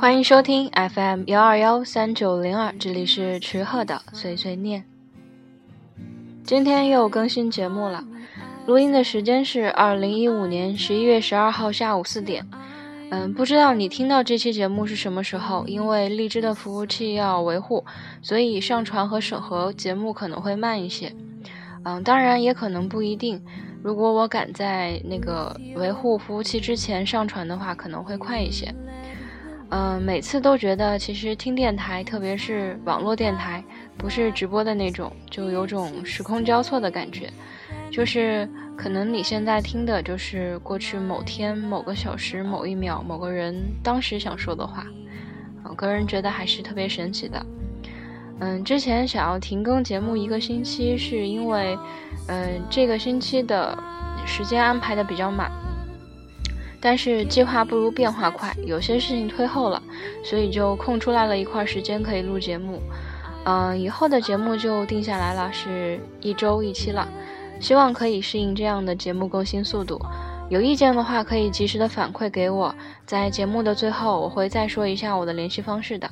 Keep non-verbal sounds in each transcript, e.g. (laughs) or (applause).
欢迎收听 FM 幺二幺三九零二，这里是池鹤的碎碎念。今天又更新节目了，录音的时间是二零一五年十一月十二号下午四点。嗯，不知道你听到这期节目是什么时候？因为荔枝的服务器要维护，所以上传和审核节目可能会慢一些。嗯，当然也可能不一定。如果我赶在那个维护服务器之前上传的话，可能会快一些。嗯，每次都觉得其实听电台，特别是网络电台，不是直播的那种，就有种时空交错的感觉。就是可能你现在听的，就是过去某天某个小时某一秒某个人当时想说的话。我个人觉得还是特别神奇的。嗯，之前想要停更节目一个星期，是因为，嗯，这个星期的时间安排的比较满，但是计划不如变化快，有些事情推后了，所以就空出来了一块时间可以录节目。嗯，以后的节目就定下来了，是一周一期了，希望可以适应这样的节目更新速度。有意见的话，可以及时的反馈给我，在节目的最后，我会再说一下我的联系方式的。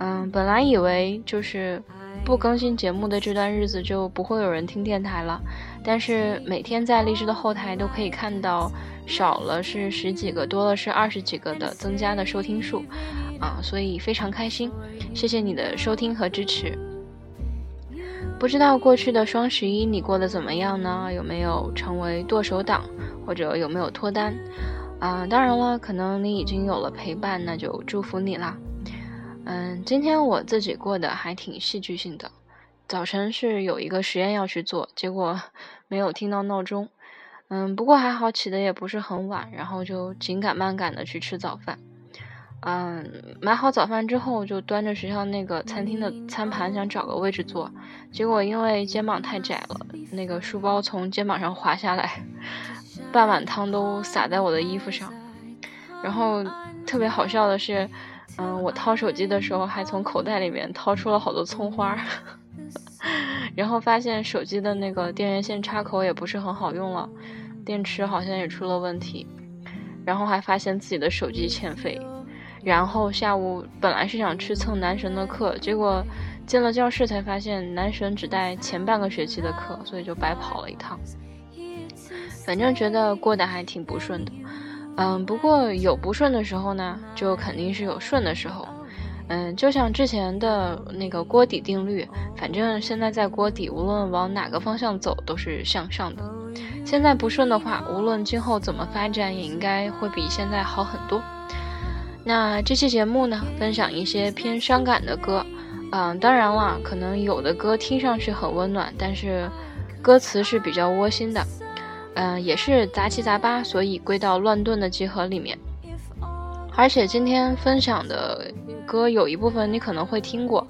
嗯，本来以为就是不更新节目的这段日子就不会有人听电台了，但是每天在荔枝的后台都可以看到少了是十几个，多了是二十几个的增加的收听数，啊，所以非常开心，谢谢你的收听和支持。不知道过去的双十一你过得怎么样呢？有没有成为剁手党，或者有没有脱单？啊，当然了，可能你已经有了陪伴，那就祝福你啦。嗯，今天我自己过得还挺戏剧性的。早晨是有一个实验要去做，结果 (laughs) 没有听到闹钟。嗯，不过还好起的也不是很晚，然后就紧赶慢赶的去吃早饭。嗯，买好早饭之后，就端着学校那个餐厅的餐盘想找个位置坐，结果因为肩膀太窄了，那个书包从肩膀上滑下来，(laughs) 半碗汤都洒在我的衣服上。然后特别好笑的是。嗯，我掏手机的时候还从口袋里面掏出了好多葱花，(laughs) 然后发现手机的那个电源线插口也不是很好用了，电池好像也出了问题，然后还发现自己的手机欠费，然后下午本来是想去蹭男神的课，结果进了教室才发现男神只带前半个学期的课，所以就白跑了一趟，反正觉得过得还挺不顺的。嗯，不过有不顺的时候呢，就肯定是有顺的时候。嗯，就像之前的那个锅底定律，反正现在在锅底，无论往哪个方向走都是向上的。现在不顺的话，无论今后怎么发展，也应该会比现在好很多。那这期节目呢，分享一些偏伤感的歌。嗯，当然了，可能有的歌听上去很温暖，但是歌词是比较窝心的。嗯，也是杂七杂八，所以归到乱炖的集合里面。而且今天分享的歌有一部分你可能会听过，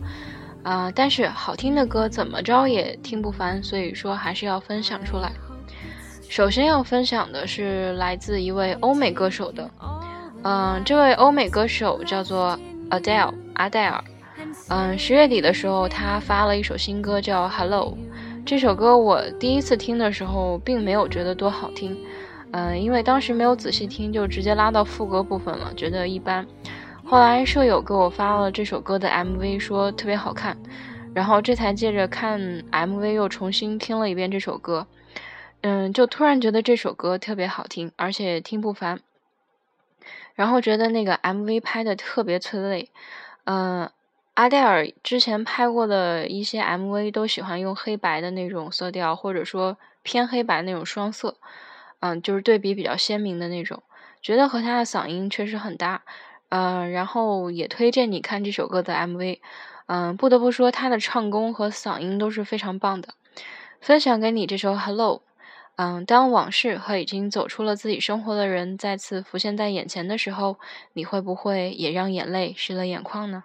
啊，但是好听的歌怎么着也听不烦，所以说还是要分享出来。首先要分享的是来自一位欧美歌手的，嗯，这位欧美歌手叫做 Adele 阿黛尔，嗯，十月底的时候他发了一首新歌叫 Hello。这首歌我第一次听的时候，并没有觉得多好听，嗯，因为当时没有仔细听，就直接拉到副歌部分了，觉得一般。后来舍友给我发了这首歌的 MV，说特别好看，然后这才借着看 MV 又重新听了一遍这首歌，嗯，就突然觉得这首歌特别好听，而且听不烦。然后觉得那个 MV 拍的特别催泪，嗯。阿黛尔之前拍过的一些 MV 都喜欢用黑白的那种色调，或者说偏黑白那种双色，嗯，就是对比比较鲜明的那种，觉得和她的嗓音确实很搭，嗯，然后也推荐你看这首歌的 MV，嗯，不得不说她的唱功和嗓音都是非常棒的。分享给你这首 Hello，嗯，当往事和已经走出了自己生活的人再次浮现在眼前的时候，你会不会也让眼泪湿了眼眶呢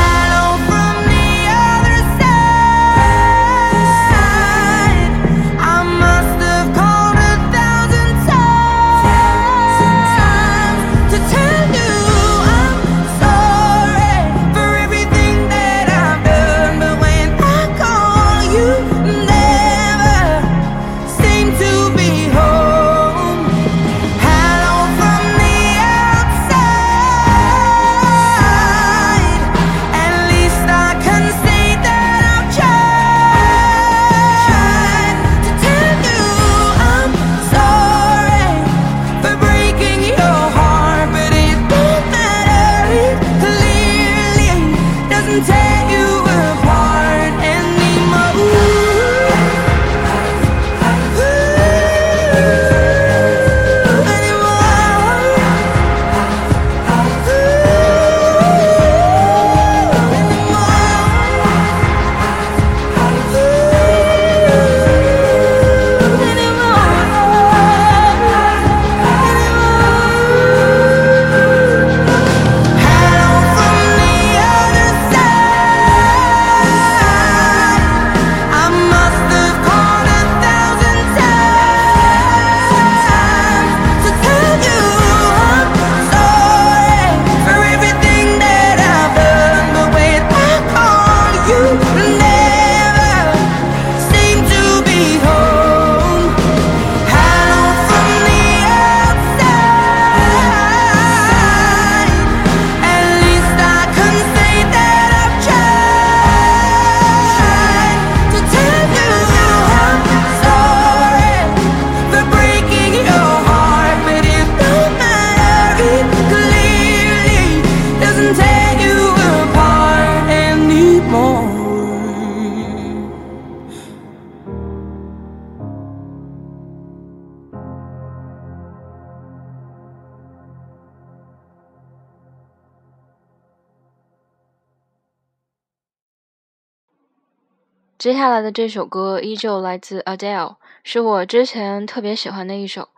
接下来的这首歌依旧来自 Adele，是我之前特别喜欢的一首。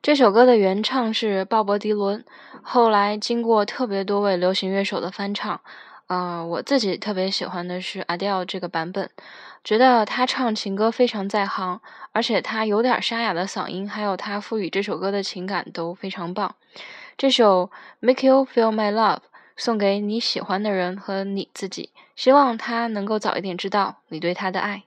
这首歌的原唱是鲍勃迪伦，后来经过特别多位流行乐手的翻唱，嗯，我自己特别喜欢的是 Adele 这个版本，觉得他唱情歌非常在行，而且他有点沙哑的嗓音，还有他赋予这首歌的情感都非常棒。这首 Make You Feel My Love 送给你喜欢的人和你自己，希望他能够早一点知道你对他的爱。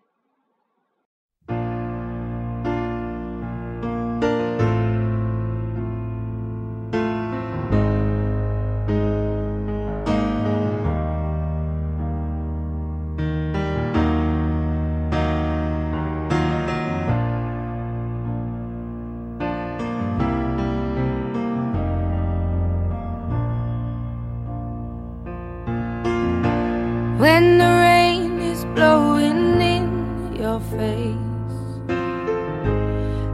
When the rain is blowing in your face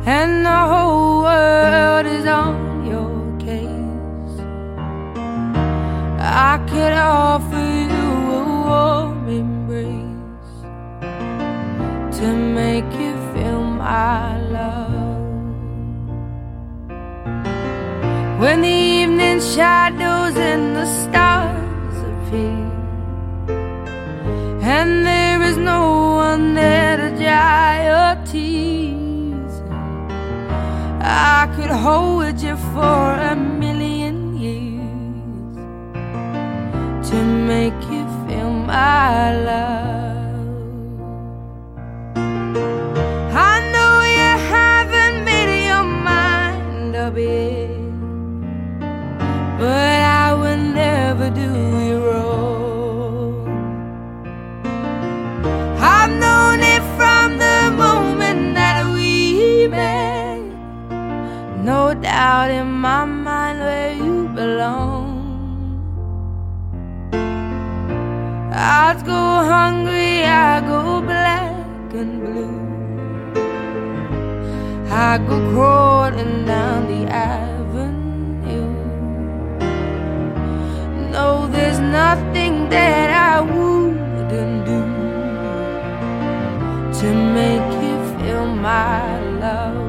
and the whole world is on your case. I could offer you a warm embrace to make you feel my love. When the evening shadows and the stars appear and there is no one there to dry your tears. I could hold you for a million years to make you feel my love. Doubt in my mind where you belong. I'd go hungry, I go black and blue. I go crawling down the avenue. No, there's nothing that I wouldn't do to make you feel my love.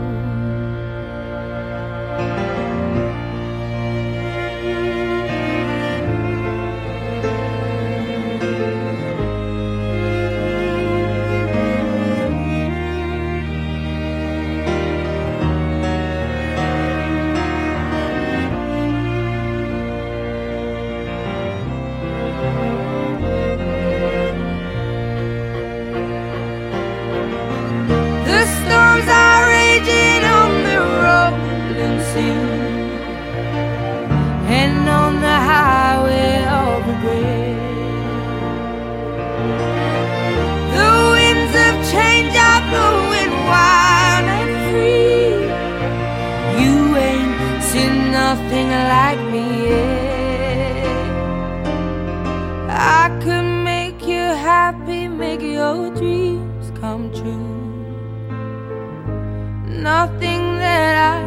Nothing that I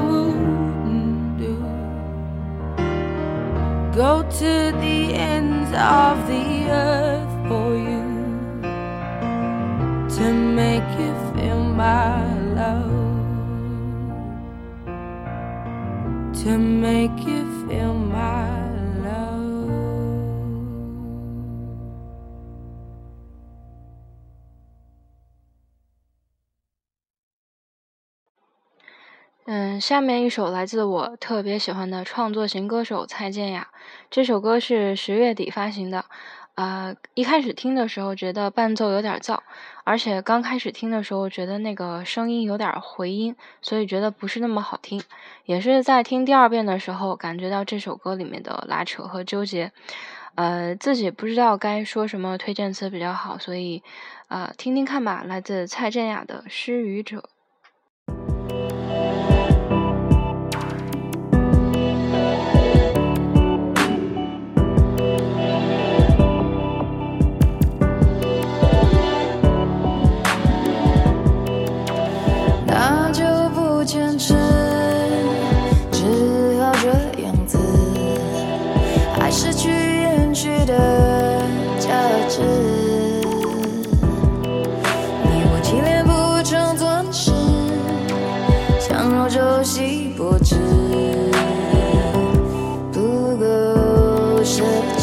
wouldn't do. Go to the ends of the earth for you to make you feel my love. To make you 下面一首来自我特别喜欢的创作型歌手蔡健雅，这首歌是十月底发行的。呃，一开始听的时候觉得伴奏有点燥，而且刚开始听的时候觉得那个声音有点回音，所以觉得不是那么好听。也是在听第二遍的时候，感觉到这首歌里面的拉扯和纠结，呃，自己不知道该说什么推荐词比较好，所以，呃，听听看吧。来自蔡健雅的《失语者》。够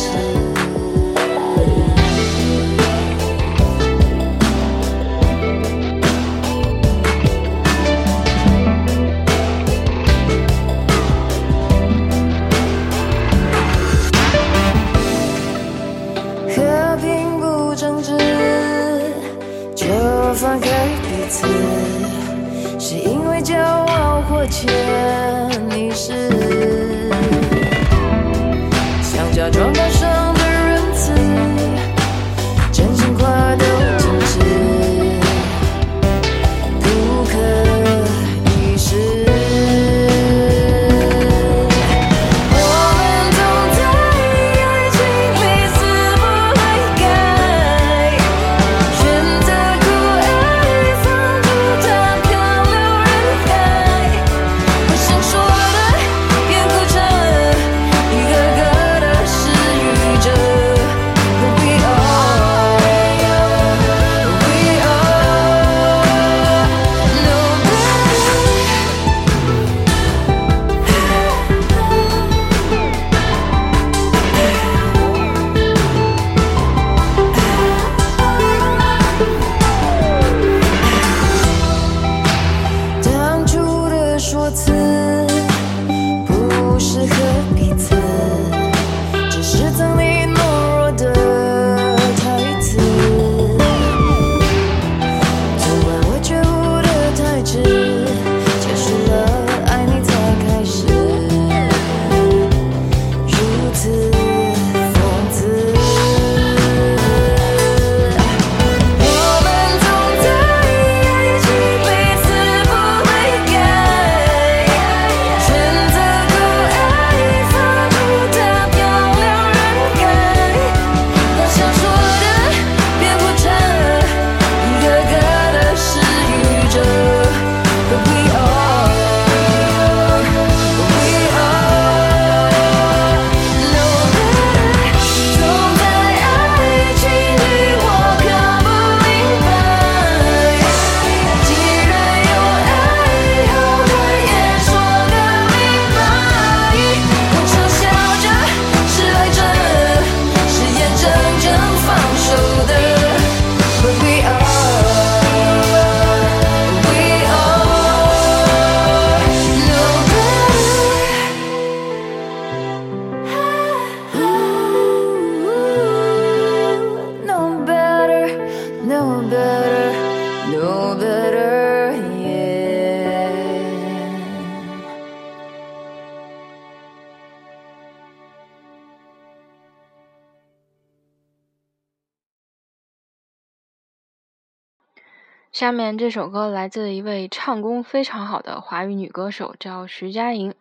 下面这首歌来自一位唱功非常好的华语女歌手，叫徐佳莹。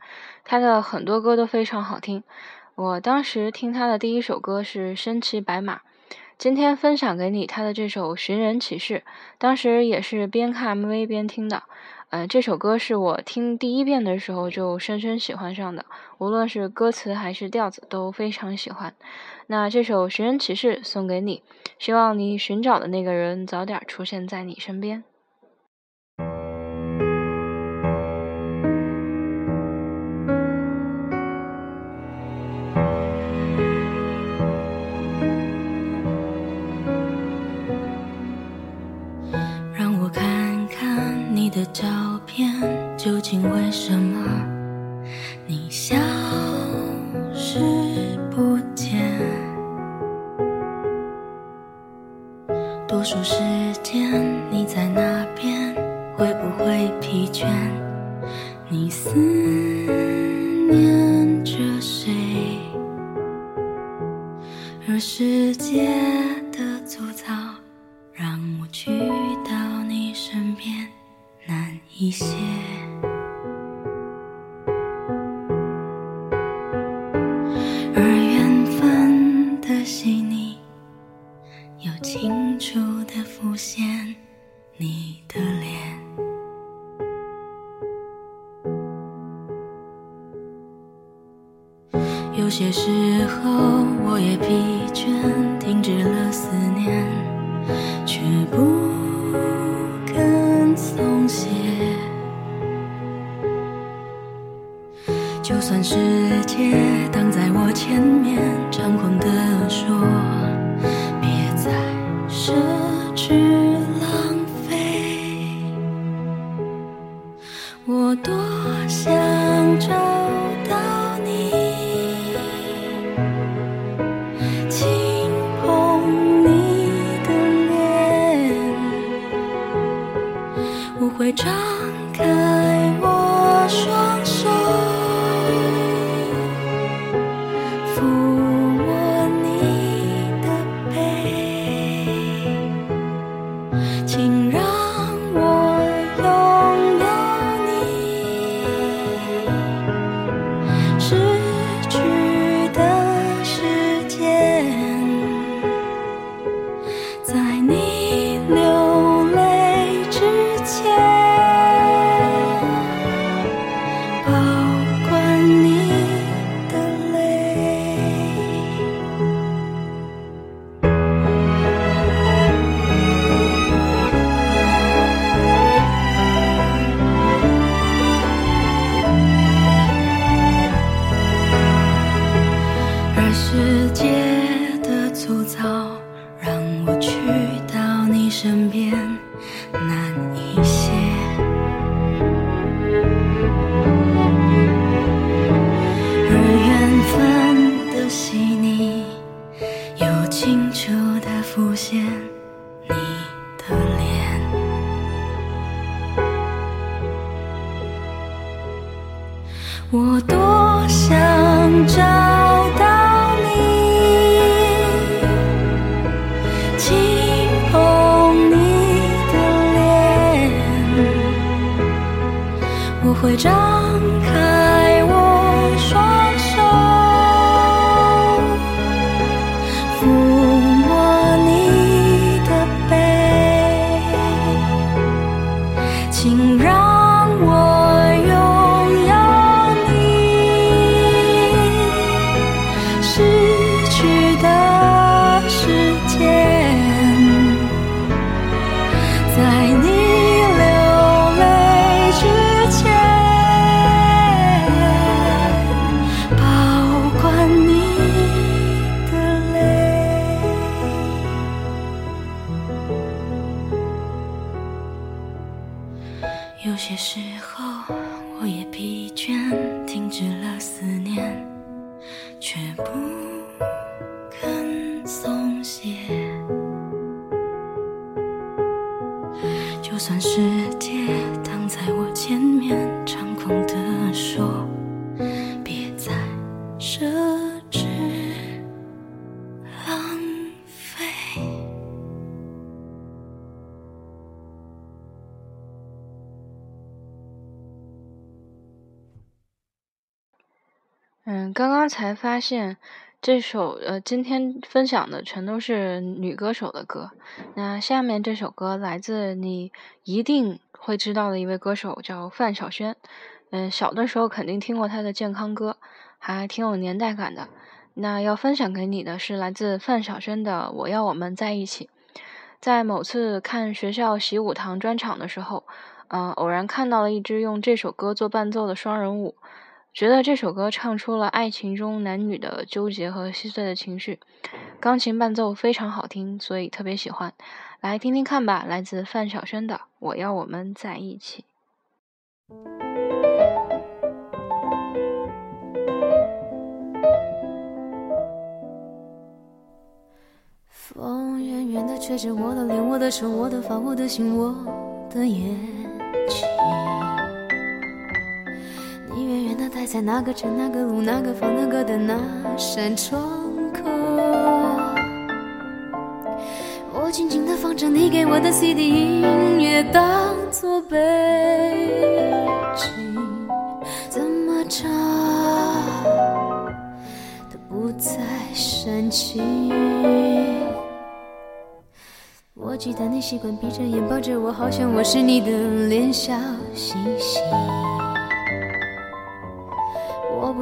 她的很多歌都非常好听。我当时听她的第一首歌是《身骑白马》，今天分享给你她的这首《寻人启事》，当时也是边看 MV 边听的。呃，这首歌是我听第一遍的时候就深深喜欢上的，无论是歌词还是调子都非常喜欢。那这首《寻人启事》送给你，希望你寻找的那个人早点出现在你身边。照片，究竟为什么你消失不见？多数时间你在那边，会不会疲倦？你思念着谁？而世界身边。刚刚才发现这首呃，今天分享的全都是女歌手的歌。那下面这首歌来自你一定会知道的一位歌手，叫范晓萱。嗯，小的时候肯定听过她的健康歌，还挺有年代感的。那要分享给你的是来自范晓萱的《我要我们在一起》。在某次看学校习武堂专场的时候，嗯、偶然看到了一支用这首歌做伴奏的双人舞，觉得这首歌唱出了爱情中男女的纠结和细碎的情绪，钢琴伴奏非常好听，所以特别喜欢。来听听看吧，来自范晓萱的《我要我们在一起》。风远远的吹着我的脸，我的手，我的发，我的心，我的眼睛。在那个城、那个路、那个房、那个的那扇窗口。我静静地放着你给我的 CD 音乐，当作背景，怎么唱都不再煽情。我记得你习惯闭着眼抱着我，好像我是你的脸，笑嘻嘻。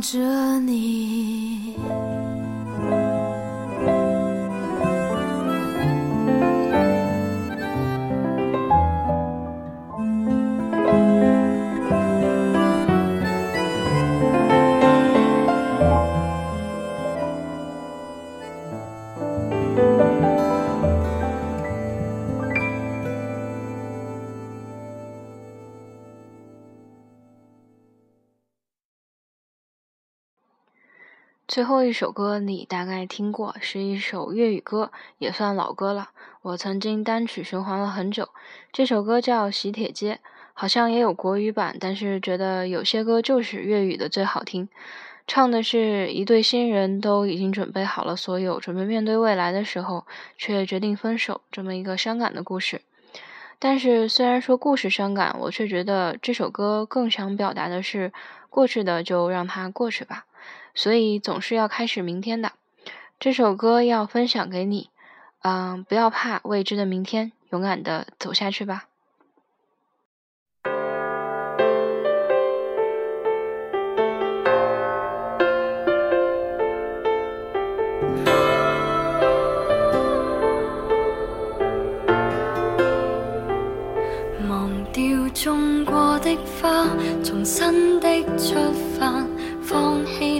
着你。最后一首歌你大概听过，是一首粤语歌，也算老歌了。我曾经单曲循环了很久。这首歌叫《喜帖街》，好像也有国语版，但是觉得有些歌就是粤语的最好听。唱的是一对新人都已经准备好了所有，准备面对未来的时候，却决定分手，这么一个伤感的故事。但是虽然说故事伤感，我却觉得这首歌更想表达的是，过去的就让它过去吧。所以总是要开始明天的。这首歌要分享给你，嗯，不要怕未知的明天，勇敢的走下去吧。忘掉种过的花，重新的出发，放弃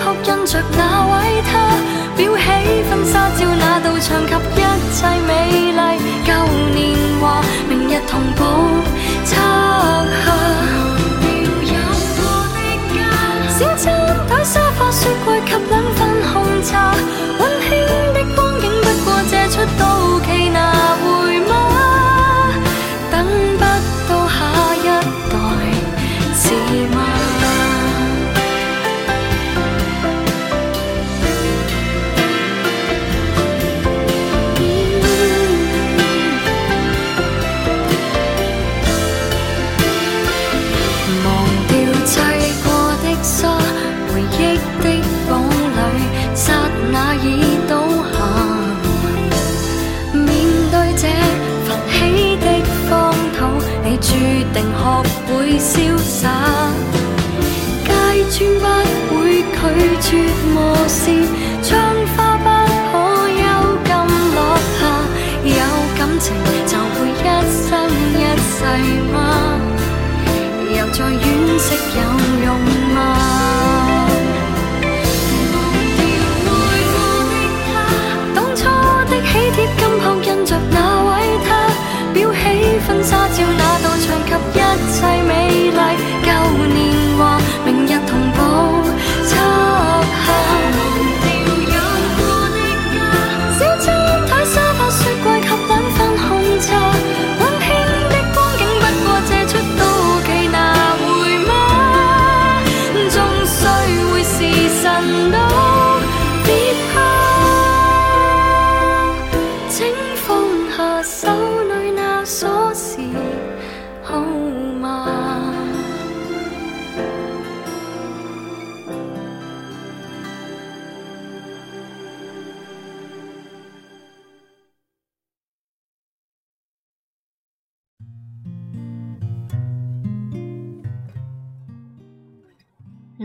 喜帖金箔印着那位他，裱起婚纱照那道墙及一切美丽旧年华，明日同步拆下。小餐台、沙发、雪柜及两份红茶，温馨的光景不过借出到期拿回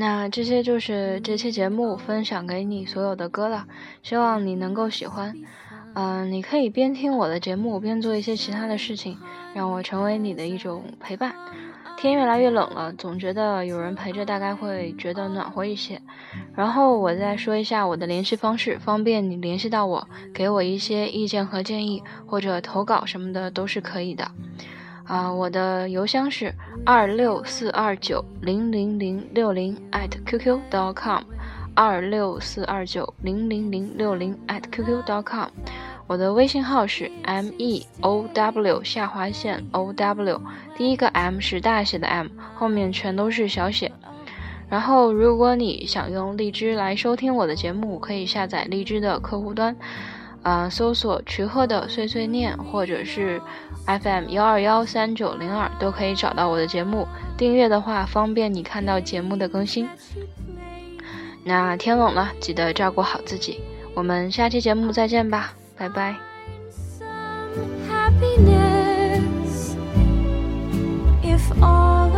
那这些就是这期节目分享给你所有的歌了，希望你能够喜欢。嗯、你可以边听我的节目，边做一些其他的事情，让我成为你的一种陪伴。天越来越冷了，总觉得有人陪着，大概会觉得暖和一些。然后我再说一下我的联系方式，方便你联系到我，给我一些意见和建议，或者投稿什么的都是可以的。啊、我的邮箱是二六四二九零零零六零 at @qq.com，二六四二九零零零六零 at @qq.com。我的微信号是 m e o w 下划线 o w，第一个 m 是大写的 M，后面全都是小写。然后，如果你想用荔枝来收听我的节目，可以下载荔枝的客户端，啊、搜索“徐鹤的碎碎念”或者是 FM 幺二幺三九零二，都可以找到我的节目。订阅的话，方便你看到节目的更新。那天冷了，记得照顾好自己。我们下期节目再见吧，拜拜。happiness if all